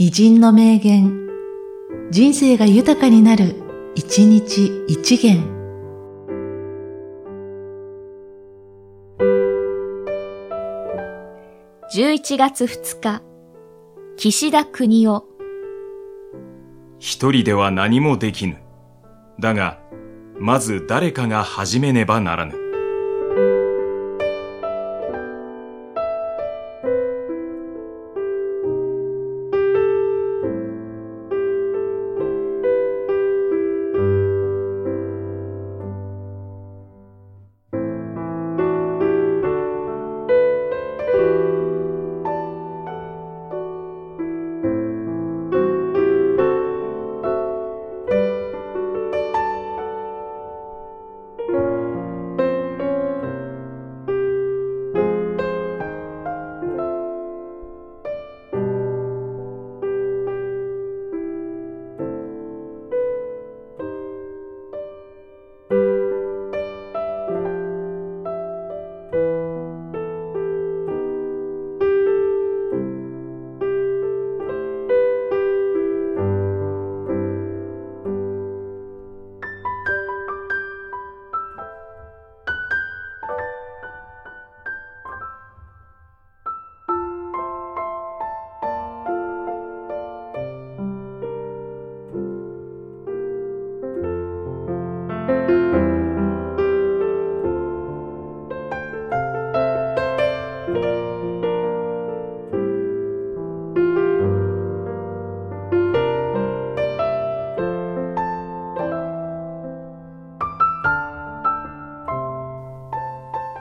偉人の名言、人生が豊かになる、一日一元。11月2日、岸田国夫。一人では何もできぬ。だが、まず誰かが始めねばならぬ。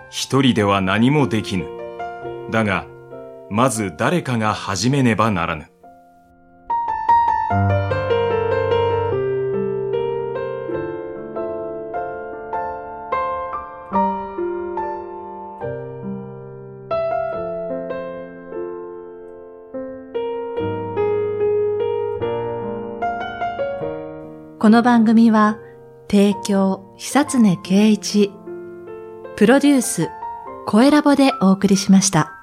一人では何もできぬ。だが、まず誰かが始めねばならぬ。この番組は、提供、久常圭一、プロデュース、声ラボでお送りしました。